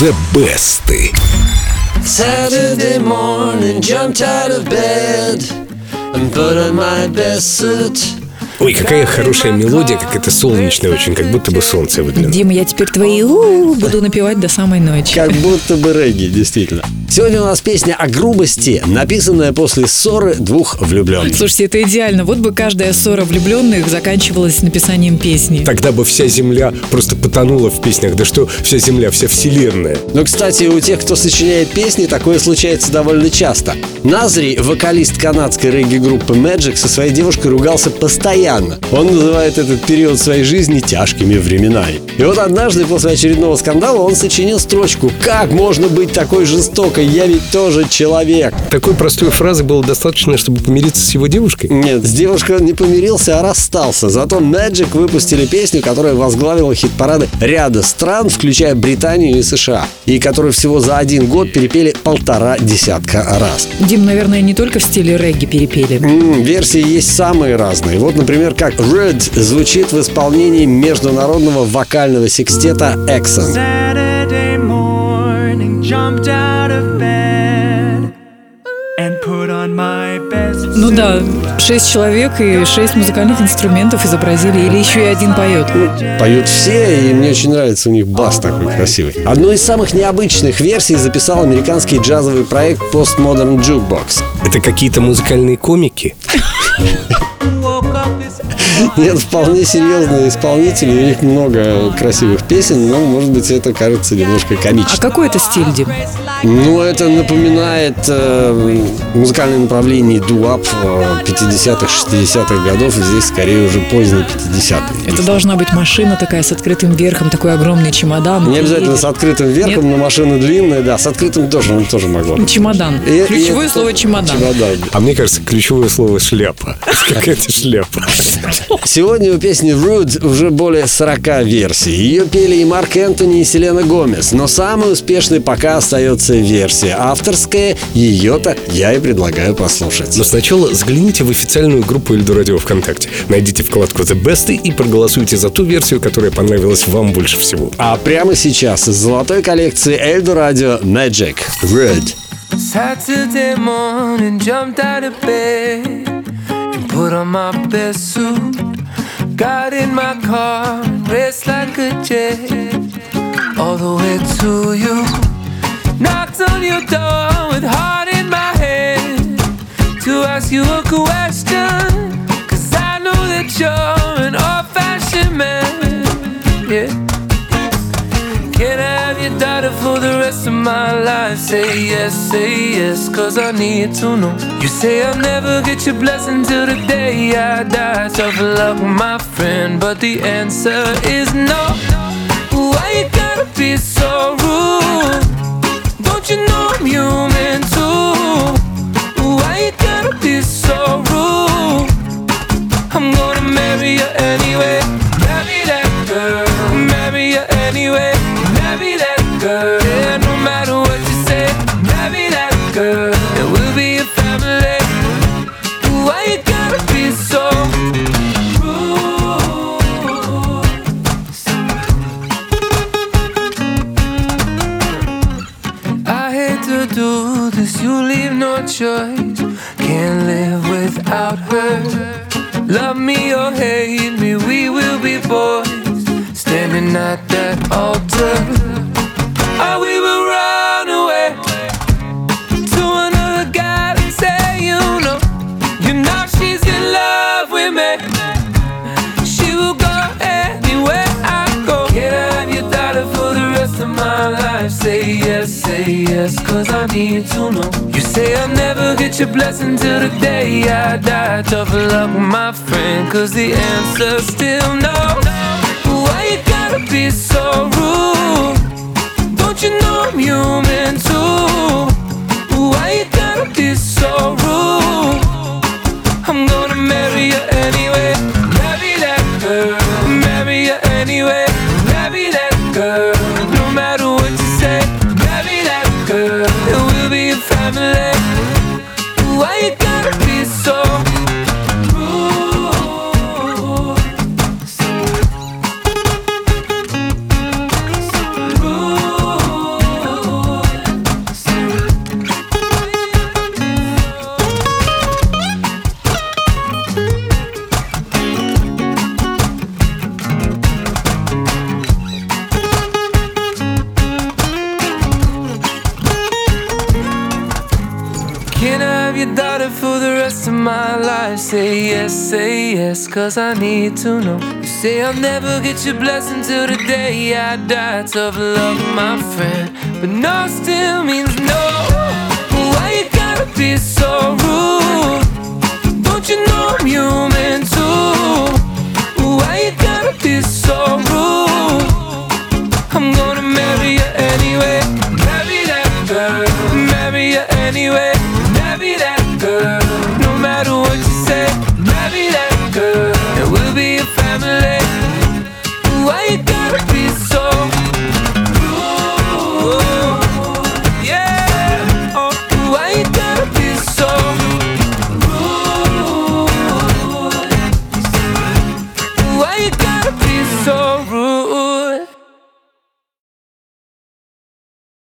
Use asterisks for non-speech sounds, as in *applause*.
The Best. Saturday morning, jumped out of bed and put on my best suit. Ой, какая хорошая мелодия, как это солнечная очень, как будто бы солнце выглянуло. Дима, я теперь твои у буду напевать до самой ночи. Как будто бы регги, действительно. Сегодня у нас песня о грубости, написанная после ссоры двух влюбленных. Слушайте, это идеально. Вот бы каждая ссора влюбленных заканчивалась написанием песни. Тогда бы вся земля просто потонула в песнях. Да что вся земля, вся вселенная. Но, кстати, у тех, кто сочиняет песни, такое случается довольно часто. Назри, вокалист канадской регги-группы Magic, со своей девушкой ругался постоянно. Он называет этот период своей жизни тяжкими временами. И вот однажды после очередного скандала он сочинил строчку «Как можно быть такой жестокой? Я ведь тоже человек». Такой простой фразы было достаточно, чтобы помириться с его девушкой? Нет, с девушкой он не помирился, а расстался. Зато Magic выпустили песню, которая возглавила хит-парады ряда стран, включая Британию и США, и которую всего за один год перепели полтора десятка раз. Дим, наверное, не только в стиле регги перепели. М, Версии есть самые разные. Вот, например, как Red звучит в исполнении международного вокального секстета Exxon. Ну да, шесть человек и шесть музыкальных инструментов изобразили, или еще и один поет. Поют все, и мне очень нравится у них бас такой красивый. Одну из самых необычных версий записал американский джазовый проект Postmodern Jukebox. Это какие-то музыкальные комики? *laughs* *laughs* Нет, вполне серьезные исполнители, у них много красивых песен, но, может быть, это кажется немножко А комичным. какой это стиль, Дим? Ну, это напоминает э, музыкальное направление дуап э, 50-х, 60-х годов, и здесь скорее уже поздние 50-е. Это должна быть машина такая с открытым верхом, такой огромный чемодан. Не И обязательно едет. с открытым верхом, но машина длинная, да, с открытым тоже, тоже могло. Чемодан. И- и Ключевое это- слово чемодан. Чемодан. А мне кажется, ключевое слово шляпа. *laughs* Какая-то шляпа. *laughs* Сегодня у песни Rude уже более 40 версий. Ее пели и Марк Энтони, и Селена Гомес. Но самой успешной пока остается версия авторская. Ее-то я и предлагаю послушать. Но сначала загляните в официальную группу Эльду Радио ВКонтакте. Найдите вкладку The Best и проголосуйте за ту версию, которая понравилась вам больше всего. А прямо сейчас из золотой коллекции Эльдо Радио Magic Rude. Saturday morning, jumped out of bed put on my best suit. Got in my car raced like a jet all the way to you. Knocked on your door with heart in my head to ask you a question. My life? Say yes, say yes, cause I need to know. You say I'll never get your blessing till the day I die. Tough luck, my friend, but the answer is no. Why you gotta be so rude? Don't you know I'm human too? Why you gotta be so rude? I'm gonna marry you anyway. Marry that girl. Marry you anyway. Her. Love me or hate me, we will be boys. Standing at that altar. Life? Say yes, say yes, cause I need to know. You say I'll never get your blessing till the day I die. Tough luck, my friend, cause the answer's still no. Why you Can I have your daughter for the rest of my life? Say yes, say yes, cause I need to know. You say I'll never get your blessing till the day I die. Tough love, my friend, but no still means no. Why you gotta be so rude? Don't you know I'm human too? Why you gotta be so